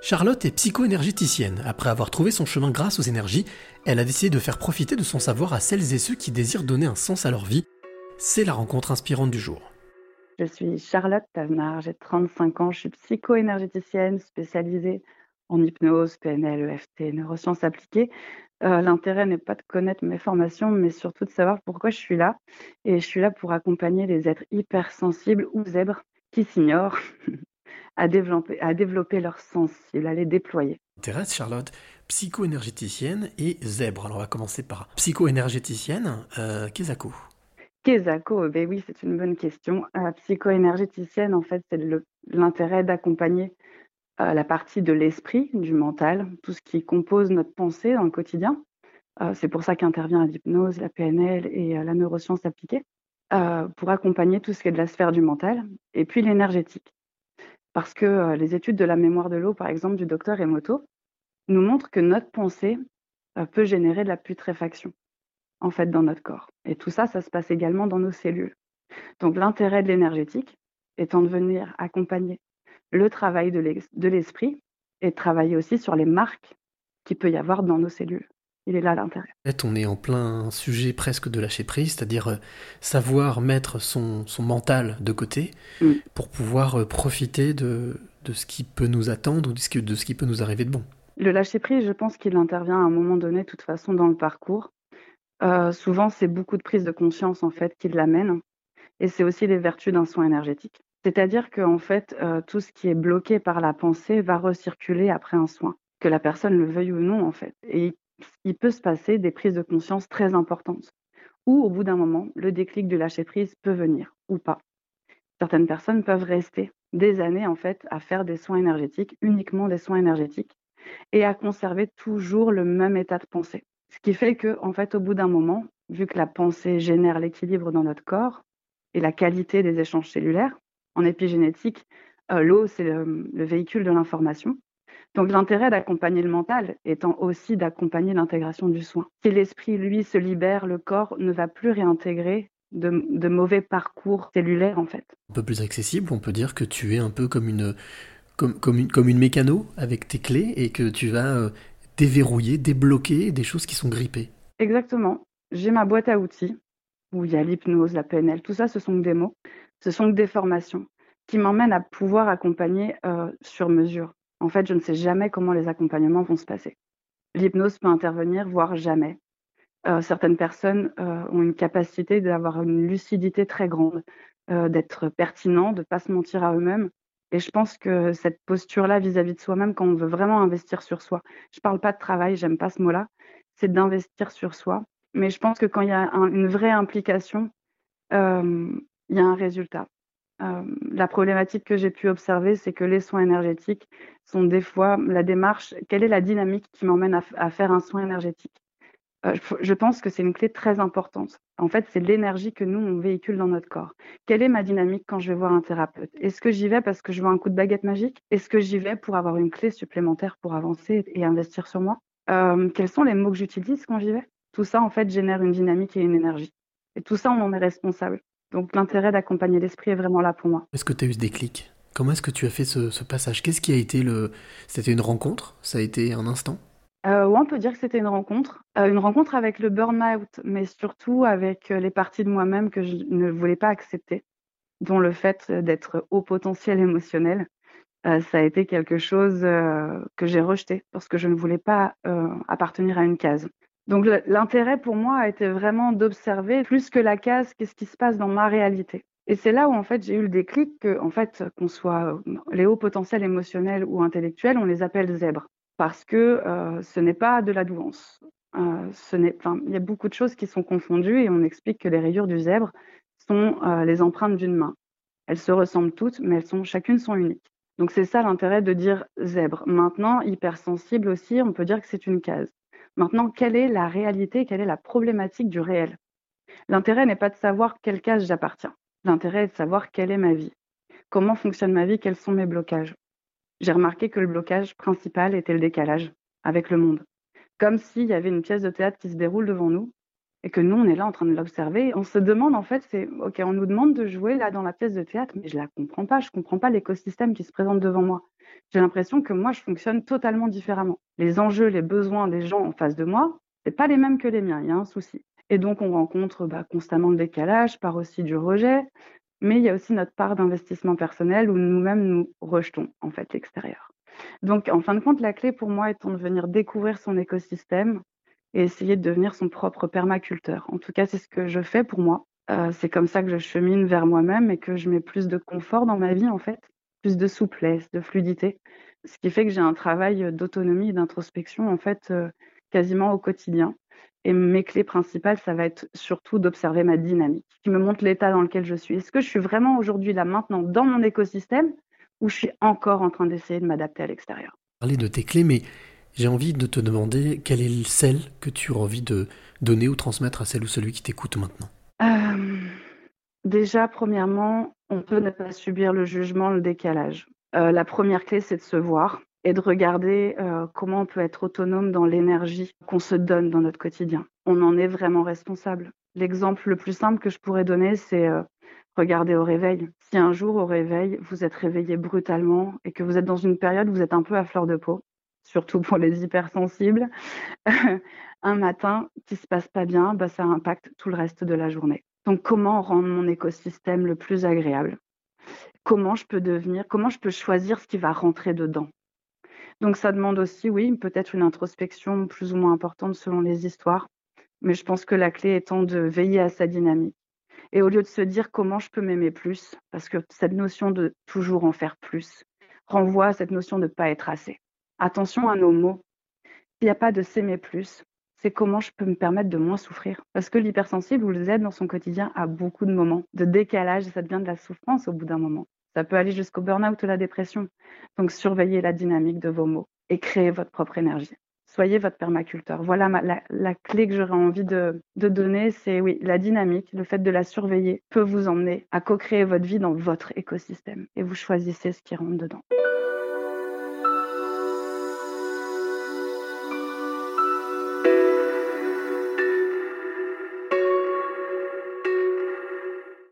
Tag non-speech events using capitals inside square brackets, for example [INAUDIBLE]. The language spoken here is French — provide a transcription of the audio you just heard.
Charlotte est psycho-énergéticienne. Après avoir trouvé son chemin grâce aux énergies, elle a décidé de faire profiter de son savoir à celles et ceux qui désirent donner un sens à leur vie. C'est la rencontre inspirante du jour. Je suis Charlotte Tavenard, j'ai 35 ans, je suis psycho-énergéticienne spécialisée en hypnose, PNL, EFT, neurosciences appliquées. Euh, l'intérêt n'est pas de connaître mes formations, mais surtout de savoir pourquoi je suis là. Et je suis là pour accompagner les êtres hypersensibles ou zèbres qui s'ignorent [LAUGHS] à développer, à développer leur sensible, à les déployer. Thérèse Charlotte, psycho-énergéticienne et zèbre. Alors on va commencer par psycho-énergéticienne, euh, Kezako. Kezako, ben oui, c'est une bonne question. Euh, psycho-énergéticienne, en fait, c'est l'intérêt d'accompagner euh, la partie de l'esprit, du mental, tout ce qui compose notre pensée dans le quotidien. Euh, c'est pour ça qu'intervient l'hypnose, la PNL et la neuroscience appliquée, pour accompagner tout ce qui est de la sphère du mental, et puis l'énergétique. Parce que euh, les études de la mémoire de l'eau, par exemple, du docteur Emoto, nous montrent que notre pensée euh, peut générer de la putréfaction, en fait, dans notre corps. Et tout ça, ça se passe également dans nos cellules. Donc l'intérêt de l'énergétique étant de venir accompagner le travail de l'esprit et de travailler aussi sur les marques qu'il peut y avoir dans nos cellules il est là l'intérêt. On est en plein sujet presque de lâcher prise, c'est-à-dire euh, savoir mettre son, son, mental de côté mm. pour pouvoir euh, profiter de, de, ce qui peut nous attendre ou de ce, qui, de ce qui peut nous arriver de bon. Le lâcher prise, je pense qu'il intervient à un moment donné, de toute façon, dans le parcours. Euh, souvent, c'est beaucoup de prise de conscience en fait qui l'amène, et c'est aussi les vertus d'un soin énergétique. C'est-à-dire que en fait, tout ce qui est bloqué par la pensée va recirculer après un soin, que la personne le veuille ou non en fait. Et il peut se passer des prises de conscience très importantes, ou au bout d'un moment, le déclic du lâcher-prise peut venir, ou pas. Certaines personnes peuvent rester des années en fait à faire des soins énergétiques, uniquement des soins énergétiques, et à conserver toujours le même état de pensée. Ce qui fait que, en fait, au bout d'un moment, vu que la pensée génère l'équilibre dans notre corps et la qualité des échanges cellulaires, en épigénétique, euh, l'eau, c'est le véhicule de l'information. Donc l'intérêt d'accompagner le mental étant aussi d'accompagner l'intégration du soin. Si l'esprit, lui, se libère, le corps ne va plus réintégrer de, mauvais parcours cellulaires en fait. Un peu plus accessible, on peut dire que tu es un peu comme une, comme, comme une, comme une mécano avec tes clés et que tu vas euh, déverrouiller, débloquer des choses qui sont grippées. Exactement. J'ai ma boîte à outils où il y a l'hypnose, la PNL, tout ça ce sont des mots, ce sont des formations qui m'emmènent à pouvoir accompagner euh, sur mesure. En fait, je ne sais jamais comment les accompagnements vont se passer. L'hypnose peut intervenir, voire jamais. Euh, certaines personnes euh, ont une capacité d'avoir une lucidité très grande, euh, d'être pertinent, de ne pas se mentir à eux-mêmes. Et je pense que cette posture-là vis-à-vis de soi-même, quand on veut vraiment investir sur soi, je ne parle pas de travail, j'aime pas ce mot-là, c'est d'investir sur soi. Mais je pense que quand il y a une vraie implication, il y a un résultat. Euh, la problématique que j'ai pu observer, c'est que les soins énergétiques sont des fois la démarche, quelle est la dynamique qui m'emmène à, faire un soin énergétique? Euh, je, pense que c'est une clé très importante. En fait, c'est l'énergie que nous, on véhicule dans notre corps. Quelle est ma dynamique quand je vais voir un thérapeute? Est-ce que j'y vais parce que je veux un coup de baguette magique? Est-ce que j'y vais pour avoir une clé supplémentaire pour avancer et investir sur moi? Euh, Quels sont les mots que j'utilise quand j'y vais? Tout ça, en fait, génère une dynamique et une énergie. Et tout ça, on en est responsable. Donc l'intérêt d'accompagner l'esprit est vraiment là pour moi. Est-ce que tu as eu ce déclic? Comment est-ce que tu as fait ce, passage? Qu'est-ce qui a été le... C'était une rencontre? Ça a été un instant? Euh, on peut dire que c'était une rencontre. Euh, une rencontre avec le burn-out, mais surtout avec euh, les parties de moi-même que je ne voulais pas accepter, dont le fait d'être haut potentiel émotionnel. ça a été quelque chose que j'ai rejeté parce que je ne voulais pas appartenir à une case. Donc l'intérêt pour moi a été vraiment d'observer plus que la case, qu'est-ce qui se passe dans ma réalité. Et c'est là où en fait j'ai eu le déclic que en fait qu'on soit les hauts potentiels émotionnels ou intellectuels, on les appelle zèbres parce que euh, ce n'est pas de la douance. Euh, il y a beaucoup de choses qui sont confondues et on explique que les rayures du zèbre sont euh, les empreintes d'une main. Elles se ressemblent toutes, mais elles sont chacune sont uniques. Donc c'est ça l'intérêt de dire zèbre. Maintenant, hypersensible aussi, on peut dire que c'est une case. Maintenant, quelle est la réalité, quelle est la problématique du réel? L'intérêt n'est pas de savoir quelle case j'appartiens. L'intérêt est de savoir quelle est ma vie. Comment fonctionne ma vie? Quels sont mes blocages? J'ai remarqué que le blocage principal était le décalage avec le monde. Comme s'il y avait une pièce de théâtre qui se déroule devant nous et que nous, on est là en train de l'observer. On se demande, en fait, c'est OK, on nous demande de jouer là dans la pièce de théâtre, mais je la comprends pas. Je comprends pas l'écosystème qui se présente devant moi. J'ai l'impression que moi, je fonctionne totalement différemment. Les enjeux, les besoins des gens en face de moi, c'est pas les mêmes que les miens. Il y a un souci. Et donc, on rencontre bah, constamment le décalage, par aussi du rejet, mais il y a aussi notre part d'investissement personnel où nous-mêmes nous rejetons en fait l'extérieur. Donc, en fin de compte, la clé pour moi étant de venir découvrir son écosystème et essayer de devenir son propre permaculteur. En tout cas, c'est ce que je fais pour moi. Euh, c'est comme ça que je chemine vers moi-même et que je mets plus de confort dans ma vie, en fait, plus de souplesse, de fluidité. Ce qui fait que j'ai un travail d'autonomie et d'introspection, en fait, euh, quasiment au quotidien. Et mes clés principales, ça va être surtout d'observer ma dynamique, qui me montre l'état dans lequel je suis. Est-ce que je suis vraiment aujourd'hui là maintenant dans mon écosystème ou je suis encore en train d'essayer de m'adapter à l'extérieur? Parler de tes clés, mais j'ai envie de te demander quelle est celle que tu as envie de donner ou transmettre à celle ou celui qui t'écoute maintenant. Euh, déjà, premièrement, on peut ne pas subir le jugement, le décalage. Euh, la première clé, c'est de se voir et de regarder euh, comment on peut être autonome dans l'énergie qu'on se donne dans notre quotidien. On en est vraiment responsable. L'exemple le plus simple que je pourrais donner, c'est regarder au réveil. Si un jour au réveil, vous êtes réveillé brutalement et que vous êtes dans une période où vous êtes un peu à fleur de peau, surtout pour les hypersensibles, [LAUGHS] un matin qui se passe pas bien, bah, ça impacte tout le reste de la journée. Donc comment rendre mon écosystème le plus agréable? Comment je peux devenir, comment je peux choisir ce qui va rentrer dedans? Donc ça demande aussi, oui, peut-être une introspection plus ou moins importante selon les histoires, mais je pense que la clé étant de veiller à sa dynamique. Et au lieu de se dire comment je peux m'aimer plus, parce que cette notion de toujours en faire plus renvoie à cette notion de ne pas être assez. Attention à nos mots. S'il n'y a pas de s'aimer plus, c'est comment je peux me permettre de moins souffrir. Parce que l'hypersensible, vous êtes dans son quotidien, à beaucoup de moments de décalage, et ça devient de la souffrance au bout d'un moment. Ça peut aller jusqu'au burn-out ou la dépression. Donc, surveillez la dynamique de vos mots et créez votre propre énergie. Soyez votre permaculteur. Voilà la, clé que j'aurais envie de donner, c'est oui, la dynamique, le fait de la surveiller peut vous emmener à co-créer votre vie dans votre écosystème et vous choisissez ce qui rentre dedans.